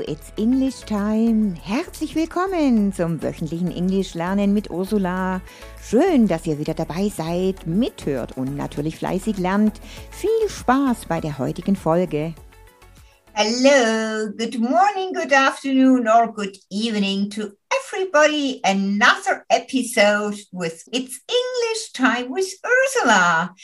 It's English Time. Herzlich willkommen zum wöchentlichen Englisch lernen mit Ursula. Schön, dass ihr wieder dabei seid, mithört und natürlich fleißig lernt. Viel Spaß bei der heutigen Folge. Hello, good morning, good afternoon, or good evening to everybody. Another episode with It's English Time with Ursula.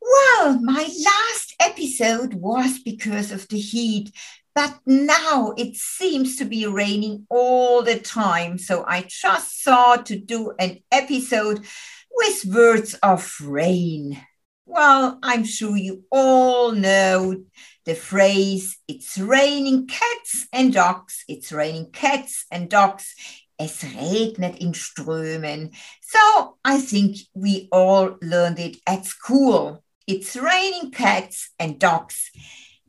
Well, my last episode was because of the heat. But now it seems to be raining all the time. So I just thought to do an episode with words of rain. Well, I'm sure you all know the phrase, it's raining cats and dogs. It's raining cats and dogs. Es regnet in Strömen. So I think we all learned it at school. It's raining cats and dogs.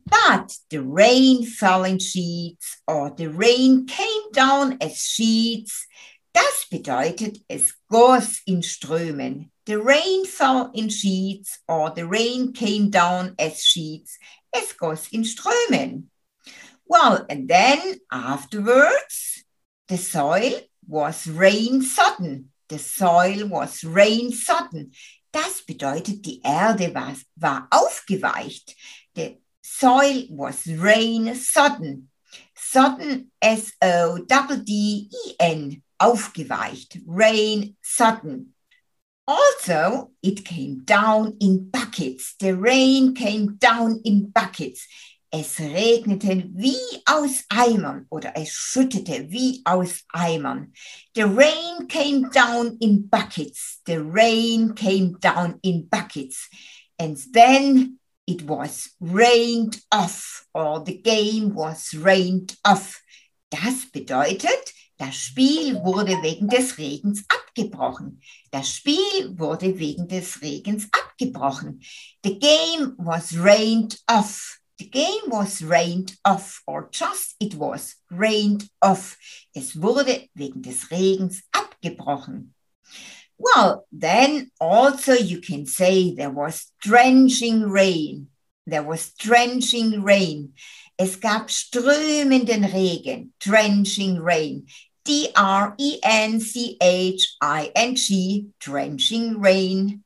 But the rain fell in sheets or the rain came down as sheets. Das bedeutet, es goss in Strömen. The rain fell in sheets or the rain came down as sheets. Es goss in Strömen. Well, and then afterwards, the soil was rain sodden. The soil was rain sodden. Das bedeutet, die Erde war, war aufgeweicht. The soil was rain sodden. Sodden, S-O-D-D-E-N, aufgeweicht. Rain sodden. Also, it came down in buckets. The rain came down in buckets. Es regnete wie aus Eimern oder es schüttete wie aus Eimern. The rain came down in buckets. The rain came down in buckets. And then it was rained off or the game was rained off. Das bedeutet, das Spiel wurde wegen des Regens abgebrochen. Das Spiel wurde wegen des Regens abgebrochen. The game was rained off. The game was rained off, or just it was rained off. Es wurde wegen des Regens abgebrochen. Well, then also you can say there was drenching rain. There was drenching rain. Es gab strömenden Regen, drenching rain. D-R-E-N-C-H-I-N-G, drenching rain,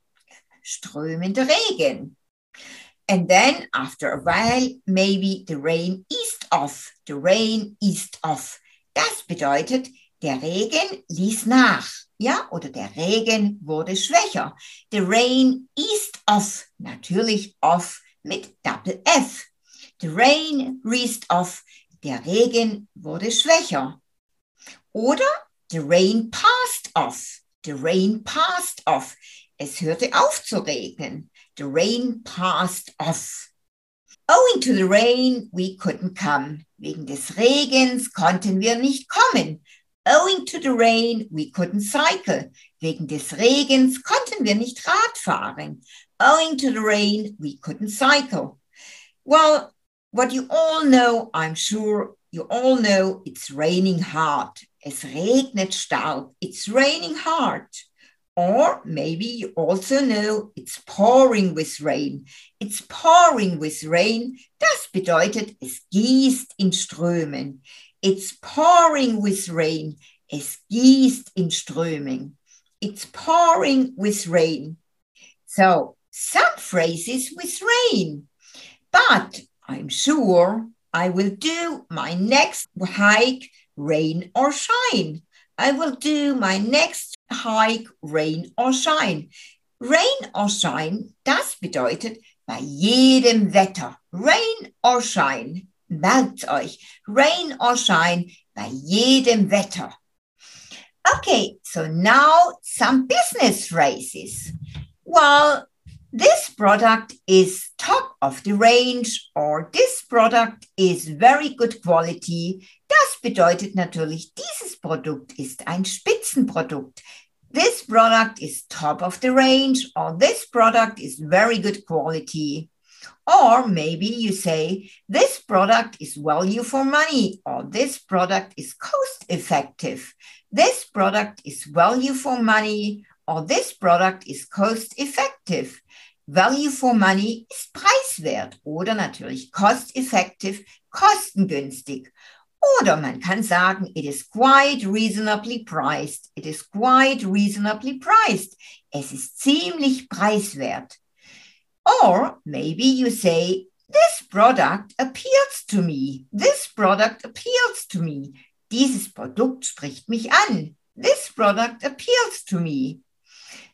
strömende Regen. And then after a while, maybe the rain eased off. The rain eased off. Das bedeutet, der Regen ließ nach. Ja, oder der Regen wurde schwächer. The rain eased off. Natürlich off mit Double F. The rain eased off. Der Regen wurde schwächer. Oder the rain passed off. The rain passed off. Es hörte auf zu regnen. The rain passed off. Owing to the rain, we couldn't come. Wegen des Regens konnten wir nicht kommen. Owing to the rain, we couldn't cycle. Wegen des Regens konnten wir nicht Rad fahren. Owing to the rain, we couldn't cycle. Well, what you all know, I'm sure you all know, it's raining hard. Es regnet stark. It's raining hard. Or maybe you also know it's pouring with rain. It's pouring with rain. Das bedeutet, es gießt in Strömen. It's pouring with rain. Es gießt in Strömen. It's pouring with rain. So some phrases with rain. But I'm sure I will do my next hike, rain or shine. I will do my next hike, rain or shine. Rain or shine, das bedeutet bei jedem Wetter. Rain or shine. Merkt euch. Rain or shine bei jedem Wetter. Okay, so now some business phrases. Well, this product is top of the range or this product is very good quality. Das bedeutet natürlich, dieses Produkt ist ein Spitzenprodukt. This product is top of the range or this product is very good quality. Or maybe you say, this product is value for money, or this product is cost effective. This product is value for money, or this product is cost effective. Value for money ist preiswert oder natürlich cost effective, kostengünstig. Oder man kann sagen, it is quite reasonably priced. It is quite reasonably priced. Es ist ziemlich preiswert. Or maybe you say, this product appeals to me. This product appeals to me. Dieses Produkt spricht mich an. This product appeals to me.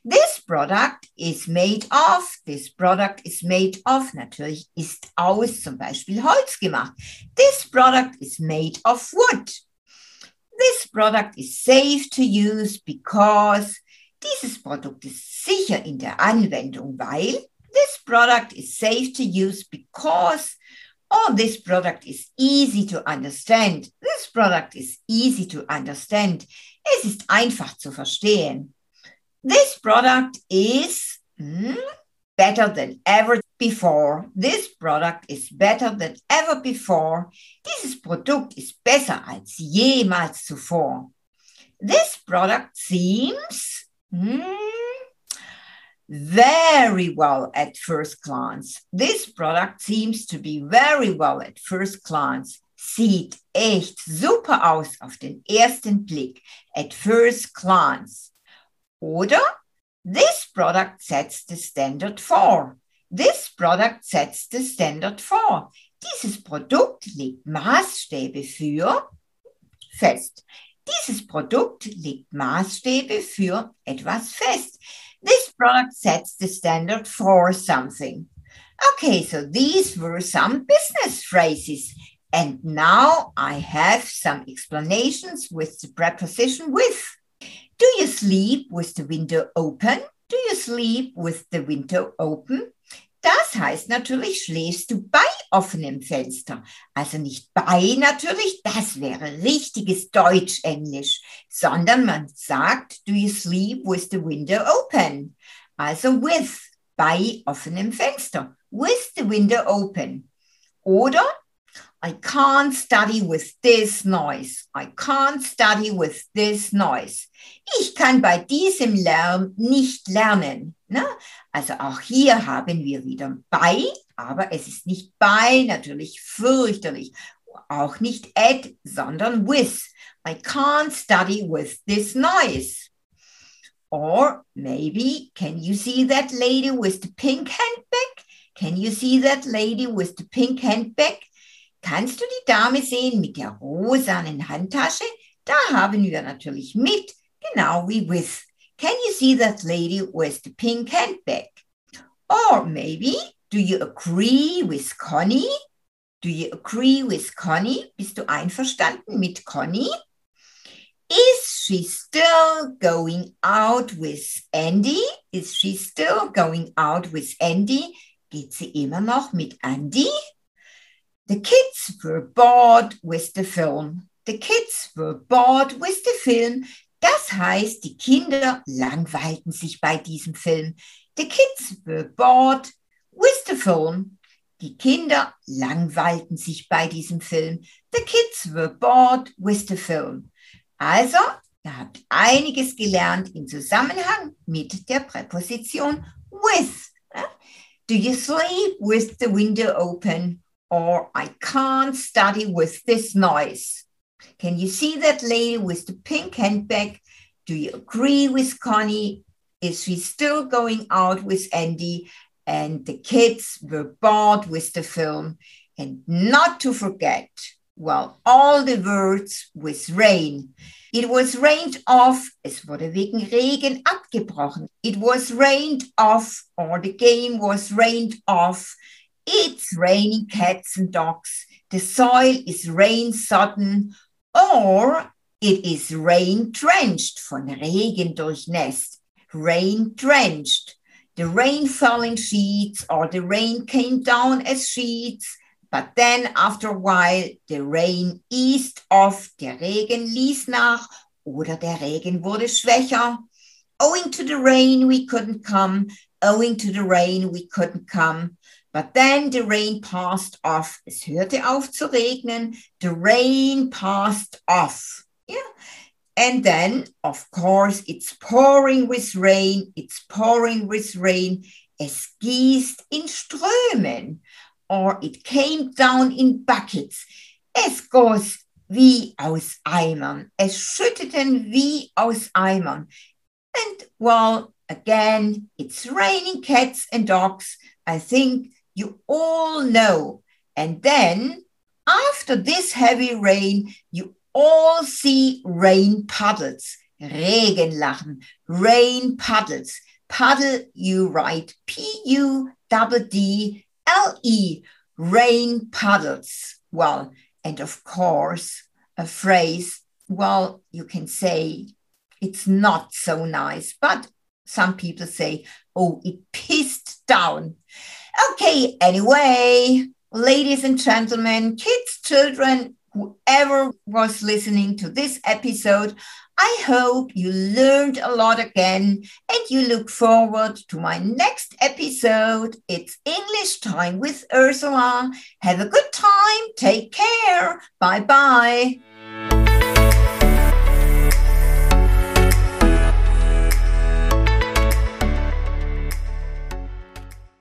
This product is made of, this product is made of, natürlich ist aus zum Beispiel Holz gemacht. This product is made of wood. This product is safe to use because dieses Produkt ist sicher in der Anwendung, weil this product is safe to use because oh, this product is easy to understand. This product is easy to understand. Es ist einfach zu verstehen. This product is mm, better than ever before. This product is better than ever before. Dieses Produkt ist besser als jemals zuvor. This product seems mm, very well at first glance. This product seems to be very well at first glance. Sieht echt super aus auf den ersten Blick. At first glance. Oder this product sets the standard for. This product sets the standard for. Dieses Produkt legt Maßstäbe für fest. Dieses Produkt legt Maßstäbe für etwas fest. This product sets the standard for something. Okay, so these were some business phrases. And now I have some explanations with the preposition with. Do you sleep with the window open? Do you sleep with the window open? Das heißt natürlich, schläfst du bei offenem Fenster. Also nicht bei natürlich, das wäre richtiges Deutsch-Englisch, sondern man sagt, do you sleep with the window open? Also with, bei offenem Fenster, with the window open. Oder I can't study with this noise. I can't study with this noise. Ich kann bei diesem Lärm nicht lernen. Ne? Also auch hier haben wir wieder bei, aber es ist nicht bei, natürlich fürchterlich. Auch nicht at, sondern with. I can't study with this noise. Or maybe, can you see that lady with the pink handbag? Can you see that lady with the pink handbag? Kannst du die Dame sehen mit der rosanen Handtasche? Da haben wir natürlich mit, genau wie with. Can you see that lady with the pink handbag? Or maybe, do you agree with Connie? Do you agree with Connie? Bist du einverstanden mit Connie? Is she still going out with Andy? Is she still going out with Andy? Geht sie immer noch mit Andy? The kids were bored with the film. The kids were bored with the film. Das heißt, die Kinder langweilten sich bei diesem Film. The kids were bored with the film. Die Kinder langweilten sich bei diesem Film. The kids were bored with the film. Also, ihr habt einiges gelernt im Zusammenhang mit der Präposition with. Do you sleep with the window open? Or I can't study with this noise. Can you see that lady with the pink handbag? Do you agree with Connie? Is she still going out with Andy? And the kids were bored with the film. And not to forget, well, all the words with rain. It was rained off, es wurde wegen Regen abgebrochen. It was rained off, or the game was rained off. It's raining cats and dogs. The soil is rain sodden or it is rain drenched, von Regen durchnässt. Rain drenched. The rain fell in sheets or the rain came down as sheets. But then after a while, the rain eased off. Der Regen ließ nach oder der Regen wurde schwächer. Owing to the rain, we couldn't come. Owing to the rain, we couldn't come. But then the rain passed off. Es hörte auf zu regnen. The rain passed off. Yeah. And then, of course, it's pouring with rain. It's pouring with rain. Es gießt in Strömen. Or it came down in buckets. Es goss wie aus Eimern. Es schütteten wie aus Eimern. And well, again, it's raining cats and dogs. I think you all know. And then after this heavy rain, you all see rain puddles. Regenlachen, rain puddles. Puddle, you write P U D D L E, rain puddles. Well, and of course, a phrase, well, you can say it's not so nice, but some people say, oh, it pissed down. Okay, anyway, ladies and gentlemen, kids, children, whoever was listening to this episode, I hope you learned a lot again and you look forward to my next episode. It's English time with Ursula. Have a good time. Take care. Bye bye.